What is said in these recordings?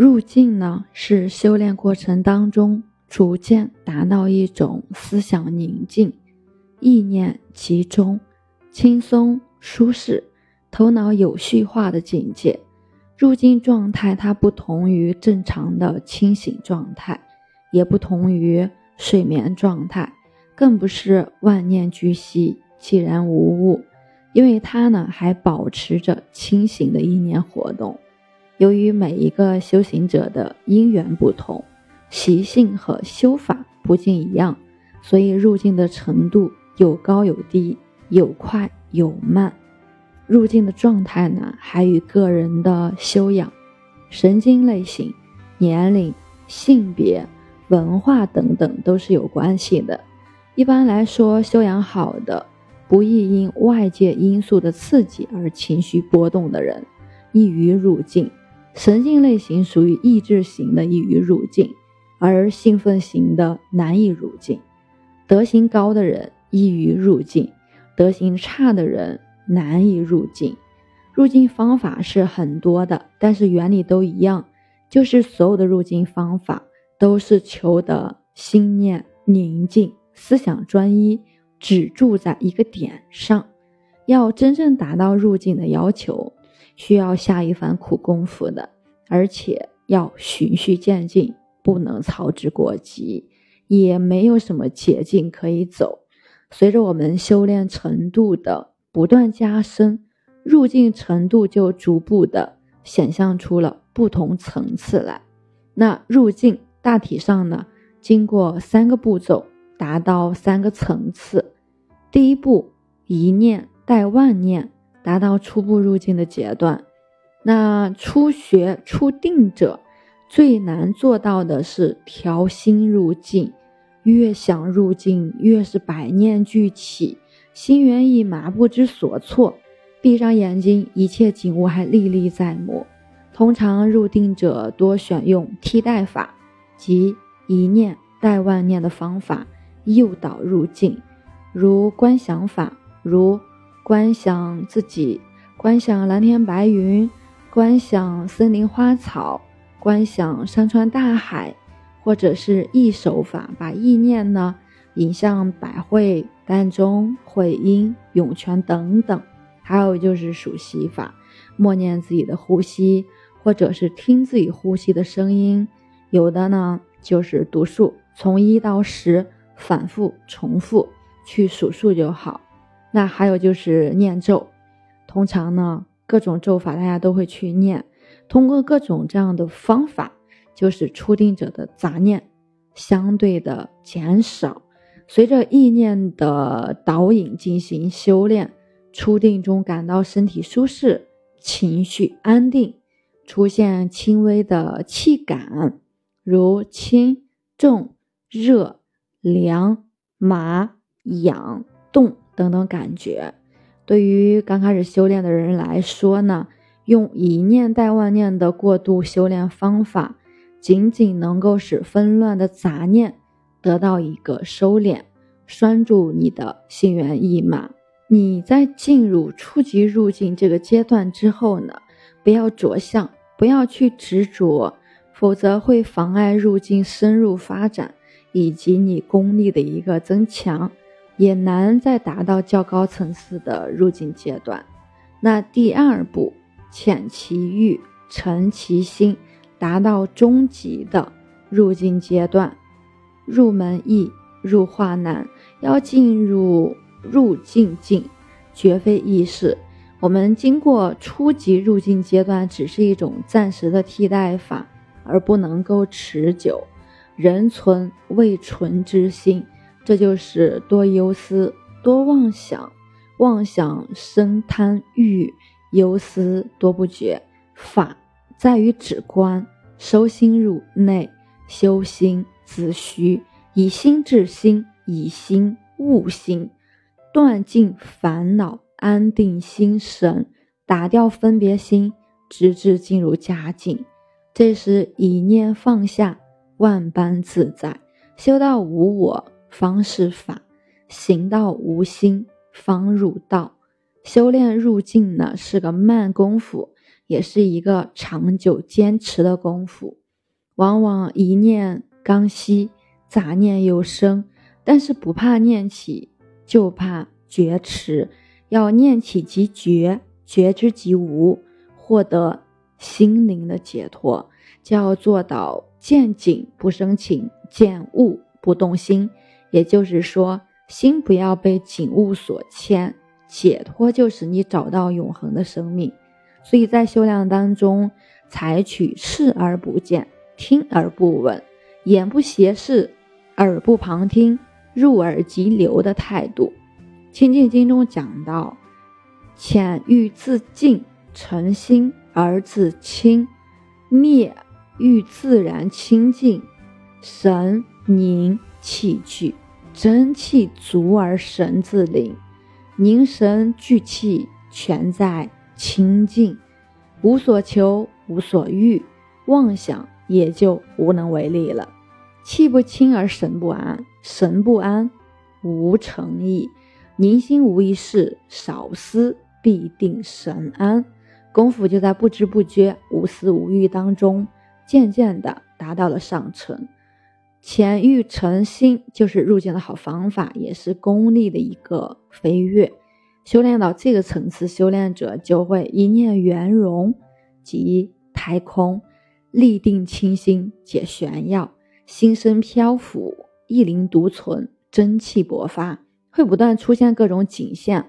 入境呢，是修炼过程当中逐渐达到一种思想宁静、意念集中、轻松舒适、头脑有序化的境界。入境状态它不同于正常的清醒状态，也不同于睡眠状态，更不是万念俱息、寂然无物，因为它呢还保持着清醒的意念活动。由于每一个修行者的因缘不同，习性和修法不尽一样，所以入境的程度有高有低，有快有慢。入境的状态呢，还与个人的修养、神经类型、年龄、性别、文化等等都是有关系的。一般来说，修养好的、不易因外界因素的刺激而情绪波动的人，易于入境。神经类型属于意志型的，易于入境；而兴奋型的难以入境。德行高的人易于入境，德行差的人难以入境。入境方法是很多的，但是原理都一样，就是所有的入境方法都是求得心念宁静、思想专一，只住在一个点上。要真正达到入境的要求。需要下一番苦功夫的，而且要循序渐进，不能操之过急，也没有什么捷径可以走。随着我们修炼程度的不断加深，入境程度就逐步的显现出了不同层次来。那入境大体上呢，经过三个步骤，达到三个层次。第一步，一念带万念。达到初步入境的阶段，那初学初定者最难做到的是调心入境。越想入境，越是百念俱起，心猿意马，不知所措。闭上眼睛，一切景物还历历在目。通常入定者多选用替代法，即一念带万念的方法诱导入境，如观想法，如。观想自己，观想蓝天白云，观想森林花草，观想山川大海，或者是意手法，把意念呢引向百会、膻中、会阴、涌泉等等。还有就是数息法，默念自己的呼吸，或者是听自己呼吸的声音。有的呢就是读数，从一到十反复重复去数数就好。那还有就是念咒，通常呢各种咒法大家都会去念，通过各种这样的方法，就是初定者的杂念相对的减少。随着意念的导引进行修炼，初定中感到身体舒适，情绪安定，出现轻微的气感，如轻、重、热、凉、麻、痒、动。等等感觉，对于刚开始修炼的人来说呢，用一念带万念的过度修炼方法，仅仅能够使纷乱的杂念得到一个收敛，拴住你的心猿意马。你在进入初级入境这个阶段之后呢，不要着相，不要去执着，否则会妨碍入境深入发展以及你功力的一个增强。也难再达到较高层次的入境阶段。那第二步，潜其欲，诚其心，达到终极的入境阶段。入门易，入化难。要进入入境境，绝非易事。我们经过初级入境阶段，只是一种暂时的替代法，而不能够持久。人存未存之心。这就是多忧思、多妄想，妄想生贪欲，忧思多不绝。法在于止观，收心入内，修心自虚，以心治心，以心悟心，断尽烦恼，安定心神，打掉分别心，直至进入佳境。这时一念放下，万般自在，修到无我。方是法，行道无心，方入道。修炼入境呢是个慢功夫，也是一个长久坚持的功夫，往往一念刚息，杂念又生。但是不怕念起，就怕觉迟。要念起即觉，觉之即无，获得心灵的解脱，就要做到见景不生情，见物不动心。也就是说，心不要被景物所牵，解脱就是你找到永恒的生命。所以在修炼当中，采取视而不见、听而不闻、眼不斜视、耳不旁听、入耳即流的态度。《清净经》中讲到：“浅欲自净，诚心而自清；灭欲自然清净，神凝气聚，真气足而神自灵，凝神聚气，全在。”清净，无所求，无所欲，妄想也就无能为力了。气不清而神不安，神不安无诚意，宁心无一事，少思必定神安。功夫就在不知不觉、无思无欲当中，渐渐的达到了上乘。潜欲成心就是入境的好方法，也是功力的一个飞跃。修炼到这个层次，修炼者就会一念圆融，即太空，立定清心，解玄耀，心生漂浮，意灵独存，真气勃发，会不断出现各种景象，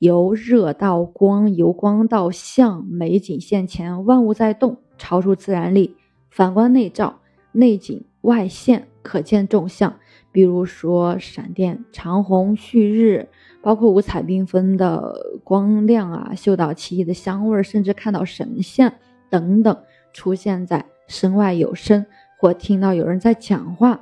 由热到光，由光到相，美景现前，万物在动，超出自然力。反观内照，内景外现，可见众相，比如说闪电、长虹、旭日。包括五彩缤纷的光亮啊，嗅到奇异的香味，甚至看到神像等等出现在身外有声，或听到有人在讲话，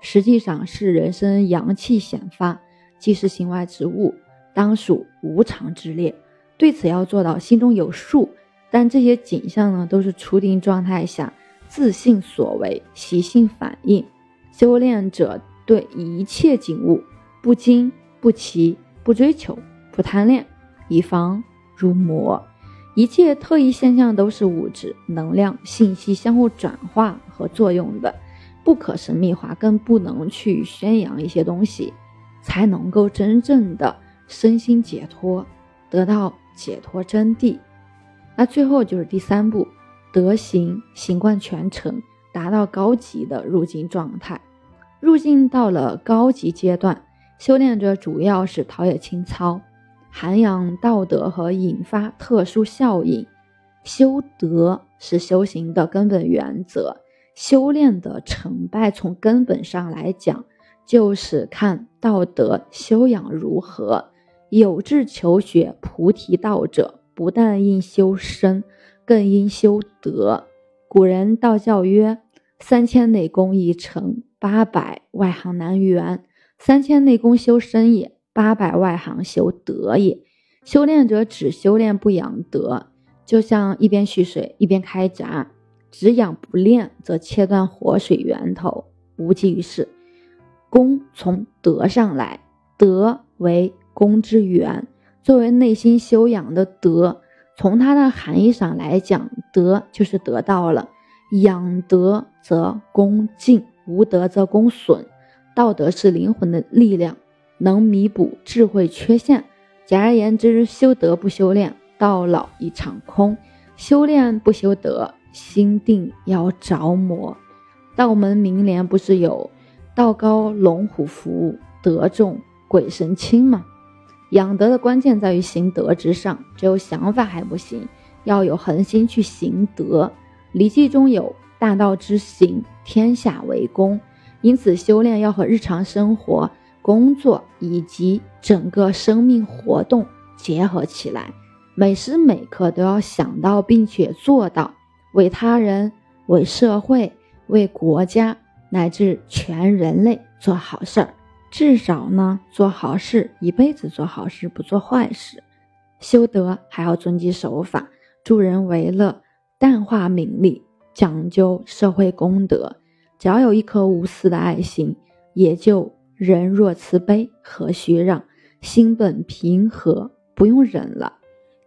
实际上是人生阳气显发，即是心外之物，当属无常之列。对此要做到心中有数。但这些景象呢，都是初定状态下自信所为，习性反应。修炼者对一切景物不惊不奇。不追求，不贪恋，以防入魔。一切特异现象都是物质、能量、信息相互转化和作用的，不可神秘化，更不能去宣扬一些东西，才能够真正的身心解脱，得到解脱真谛。那最后就是第三步，德行行贯全程，达到高级的入境状态。入境到了高级阶段。修炼者主要是陶冶情操，涵养道德和引发特殊效应。修德是修行的根本原则。修炼的成败，从根本上来讲，就是看道德修养如何。有志求学菩提道者，不但应修身，更应修德。古人道教曰：“三千内功一成，八百外行难圆。”三千内功修身也，八百外行修德也。修炼者只修炼不养德，就像一边蓄水一边开闸，只养不练，则切断活水源头，无济于事。功从德上来，德为功之源。作为内心修养的德，从它的含义上来讲，德就是得到了。养德则功进，无德则功损。道德是灵魂的力量，能弥补智慧缺陷。简而言之，修德不修炼，到老一场空；修炼不修德，心定要着魔。道门名联不是有“道高龙虎伏，德重鬼神亲”吗？养德的关键在于行德之上，只有想法还不行，要有恒心去行德。《礼记》中有“大道之行，天下为公”。因此，修炼要和日常生活、工作以及整个生命活动结合起来，每时每刻都要想到并且做到为他人、为社会、为国家乃至全人类做好事儿。至少呢，做好事，一辈子做好事，不做坏事。修德还要遵纪守法，助人为乐，淡化名利，讲究社会公德。只要有一颗无私的爱心，也就人若慈悲，何须让？心本平和，不用忍了。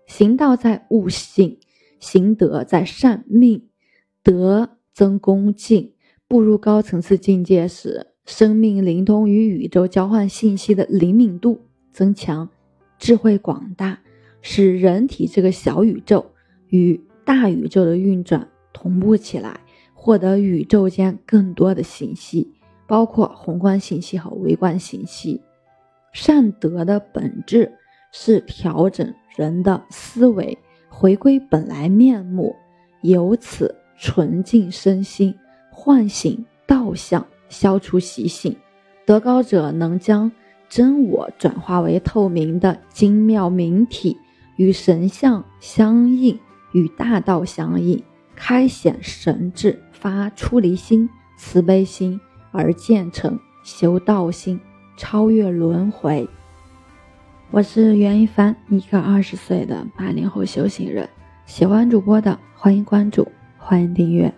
行道在悟性，行德在善命，德增恭敬。步入高层次境界时，生命灵通与宇宙交换信息的灵敏度增强，智慧广大，使人体这个小宇宙与大宇宙的运转同步起来，获得宇宙间更多的信息，包括宏观信息和微观信息。善德的本质是调整人的思维，回归本来面目，由此纯净身心。唤醒道相，消除习性。德高者能将真我转化为透明的精妙明体，与神相相应，与大道相应，开显神智，发出离心、慈悲心，而建成修道心，超越轮回。我是袁一帆，一个二十岁的八零后修行人。喜欢主播的，欢迎关注，欢迎订阅。